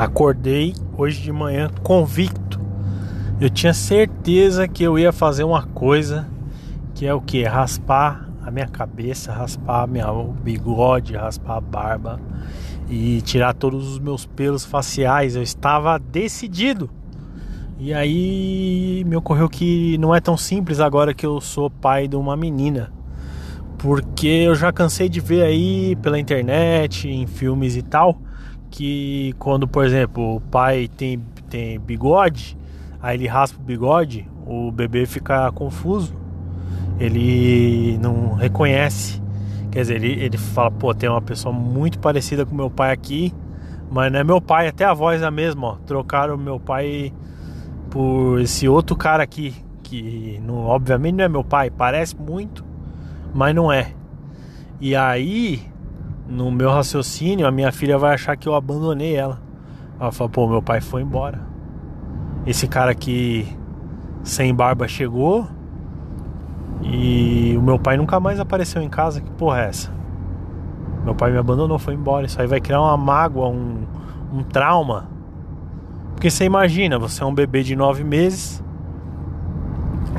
Acordei hoje de manhã convicto. Eu tinha certeza que eu ia fazer uma coisa que é o que? Raspar a minha cabeça, raspar minha, o bigode, raspar a barba e tirar todos os meus pelos faciais. Eu estava decidido. E aí me ocorreu que não é tão simples agora que eu sou pai de uma menina. Porque eu já cansei de ver aí pela internet, em filmes e tal, que quando, por exemplo, o pai tem, tem bigode, aí ele raspa o bigode, o bebê fica confuso, ele não reconhece. Quer dizer, ele, ele fala, pô, tem uma pessoa muito parecida com meu pai aqui, mas não é meu pai, até a voz é a mesma, ó. Trocaram meu pai por esse outro cara aqui, que não, obviamente não é meu pai, parece muito, mas não é. E aí no meu raciocínio, a minha filha vai achar que eu abandonei ela. Ela fala, pô, meu pai foi embora. Esse cara aqui sem barba chegou e o meu pai nunca mais apareceu em casa. Que porra é essa? Meu pai me abandonou, foi embora. Isso aí vai criar uma mágoa, um, um trauma. Porque você imagina, você é um bebê de nove meses.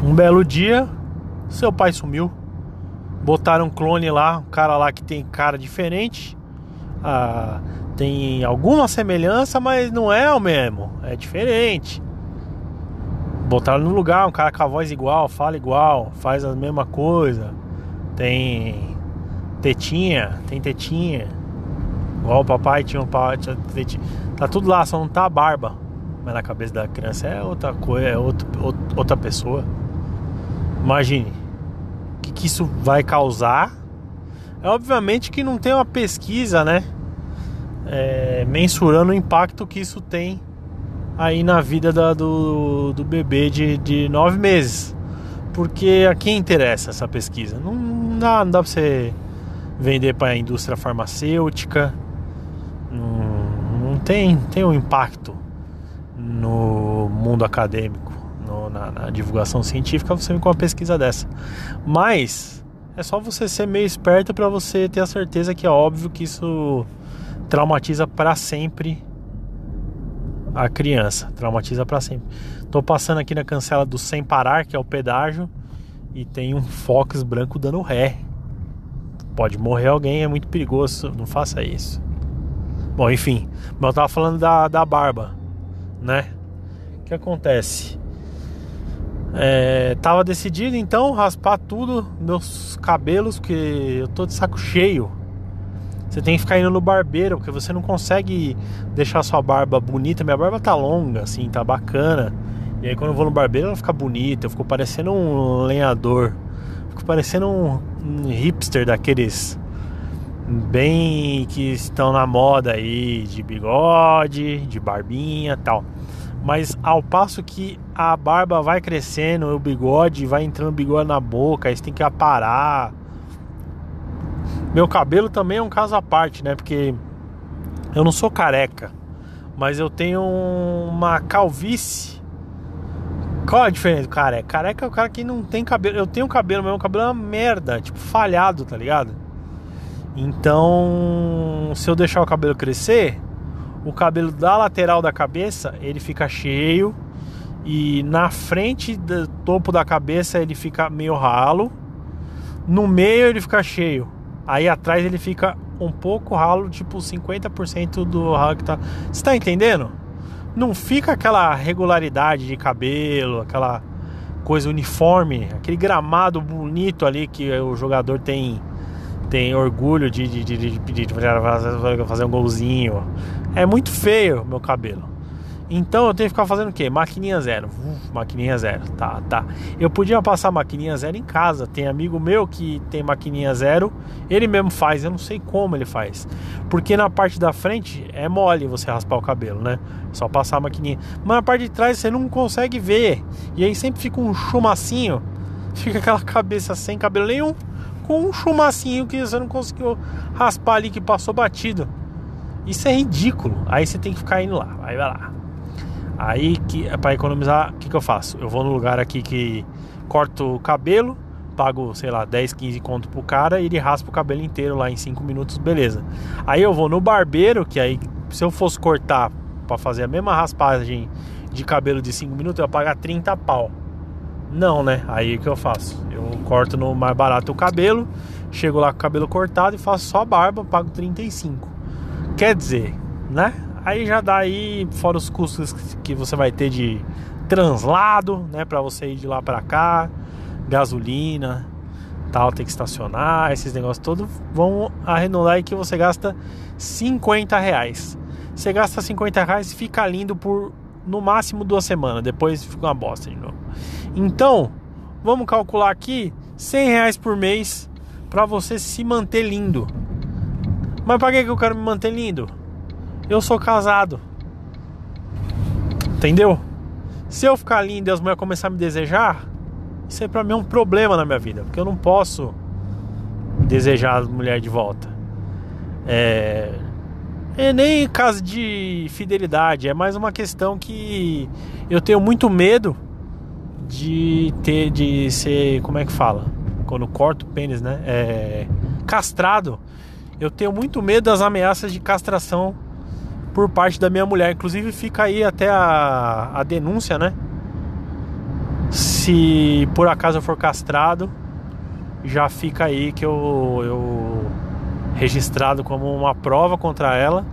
Um belo dia, seu pai sumiu. Botaram um clone lá, um cara lá que tem cara diferente. Ah, tem alguma semelhança, mas não é o mesmo. É diferente. Botaram no lugar um cara com a voz igual, fala igual, faz a mesma coisa. Tem tetinha, tem tetinha. Igual o papai tinha um pai, tinha tetinha. Tá tudo lá, só não tá a barba. Mas na cabeça da criança é outra coisa, é outro, outra pessoa. Imagine que, que isso vai causar. É obviamente que não tem uma pesquisa, né? É, mensurando o impacto que isso tem aí na vida da, do, do bebê de, de nove meses. Porque a quem interessa essa pesquisa? Não, não dá, não dá pra você vender para a indústria farmacêutica. Não, não tem, tem um impacto no mundo acadêmico no, na, na, divulgação científica, você vem com uma pesquisa dessa. Mas é só você ser meio esperto para você ter a certeza que é óbvio que isso traumatiza para sempre a criança, traumatiza para sempre. Tô passando aqui na cancela do sem parar, que é o pedágio, e tem um Fox branco dando ré. Pode morrer alguém, é muito perigoso, não faça isso. Bom, enfim, mas eu tava falando da, da barba, né? O que acontece? É, tava decidido então raspar tudo, meus cabelos, porque eu tô de saco cheio. Você tem que ficar indo no barbeiro, porque você não consegue deixar sua barba bonita. Minha barba tá longa, assim, tá bacana. E aí quando eu vou no barbeiro ela fica bonita, eu fico parecendo um lenhador. Fico parecendo um, um hipster daqueles bem que estão na moda aí, de bigode, de barbinha tal. Mas ao passo que a barba vai crescendo, o bigode vai entrando bigode na boca, aí você tem que aparar. Meu cabelo também é um caso à parte, né? Porque eu não sou careca, mas eu tenho uma calvície. Qual a diferença do careca? Careca é o cara que não tem cabelo. Eu tenho cabelo, meu cabelo é uma merda, tipo falhado, tá ligado? Então, se eu deixar o cabelo crescer, o cabelo da lateral da cabeça ele fica cheio e na frente do topo da cabeça ele fica meio ralo, no meio ele fica cheio, aí atrás ele fica um pouco ralo, tipo 50% do ralo que tá. Você tá entendendo? Não fica aquela regularidade de cabelo, aquela coisa uniforme, aquele gramado bonito ali que o jogador tem tem orgulho de, de, de, de, de, fazer um golzinho. É muito feio meu cabelo. Então eu tenho que ficar fazendo o quê? Maquininha zero. Uf, maquininha zero. Tá, tá. Eu podia passar maquininha zero em casa. Tem amigo meu que tem maquininha zero. Ele mesmo faz. Eu não sei como ele faz. Porque na parte da frente é mole você raspar o cabelo, né? Só passar a maquininha. Mas na parte de trás você não consegue ver. E aí sempre fica um chumacinho. Fica aquela cabeça sem cabelo nenhum com um chumacinho que você não conseguiu raspar ali que passou batido. Isso é ridículo. Aí você tem que ficar indo lá. Aí vai lá. Aí que é para economizar, o que, que eu faço? Eu vou no lugar aqui que corto o cabelo, pago, sei lá, 10, 15 conto pro cara e ele raspa o cabelo inteiro lá em 5 minutos, beleza. Aí eu vou no barbeiro, que aí se eu fosse cortar para fazer a mesma raspagem de cabelo de 5 minutos, eu ia pagar 30 pau. Não, né? Aí o que eu faço? Eu corto no mais barato o cabelo, chego lá com o cabelo cortado e faço só a barba, pago 35. Quer dizer, né? Aí já dá aí, fora os custos que você vai ter de translado, né, para você ir de lá para cá, gasolina, tal, tem que estacionar, esses negócios todos vão arredondar aí que você gasta 50 reais. Você gasta 50 reais, fica lindo por no máximo duas semanas, depois fica uma bosta de novo. Então, vamos calcular aqui 100 reais por mês para você se manter lindo. Mas para que eu quero me manter lindo? Eu sou casado. Entendeu? Se eu ficar lindo e as mulheres começarem a me desejar, isso aí pra mim é um problema na minha vida, porque eu não posso desejar a mulher de volta. É, é nem caso de fidelidade, é mais uma questão que eu tenho muito medo de ter de ser, como é que fala? Quando corta o pênis, né? É, castrado. Eu tenho muito medo das ameaças de castração por parte da minha mulher. Inclusive fica aí até a, a denúncia, né? Se por acaso eu for castrado, já fica aí que eu, eu registrado como uma prova contra ela.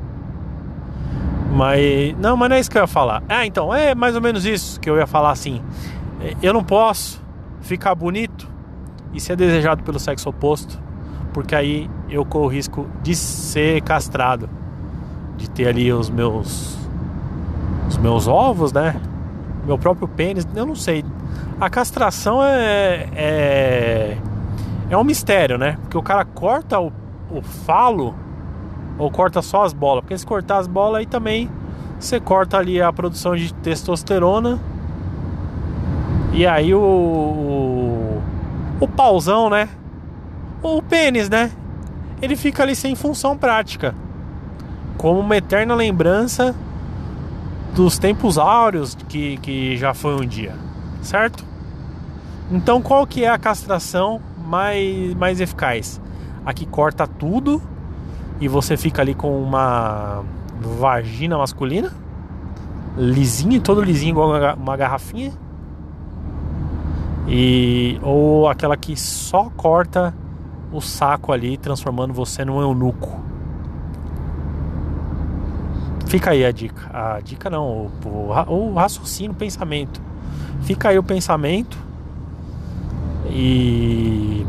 Mas não, mas não é isso que eu ia falar. Ah, então é mais ou menos isso que eu ia falar assim. Eu não posso ficar bonito e ser desejado pelo sexo oposto, porque aí eu corro o risco de ser castrado de ter ali os meus os meus ovos, né? Meu próprio pênis, eu não sei. A castração é é, é um mistério, né? Porque o cara corta o, o falo ou corta só as bolas, porque se cortar as bolas aí também você corta ali a produção de testosterona e aí o o, o pauzão, né? O pênis, né? Ele fica ali sem função prática como uma eterna lembrança dos tempos áureos que, que já foi um dia, certo? Então qual que é a castração mais, mais eficaz? A que corta tudo e você fica ali com uma vagina masculina, lisinho, todo lisinho igual uma garrafinha, e ou aquela que só corta o saco ali, transformando você num eunuco. Fica aí a dica. A dica não, o, o, o raciocínio, o pensamento. Fica aí o pensamento. E.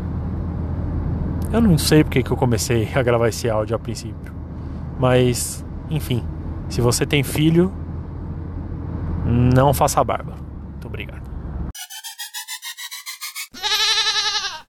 Eu não sei porque que eu comecei a gravar esse áudio a princípio. Mas, enfim. Se você tem filho, não faça barba.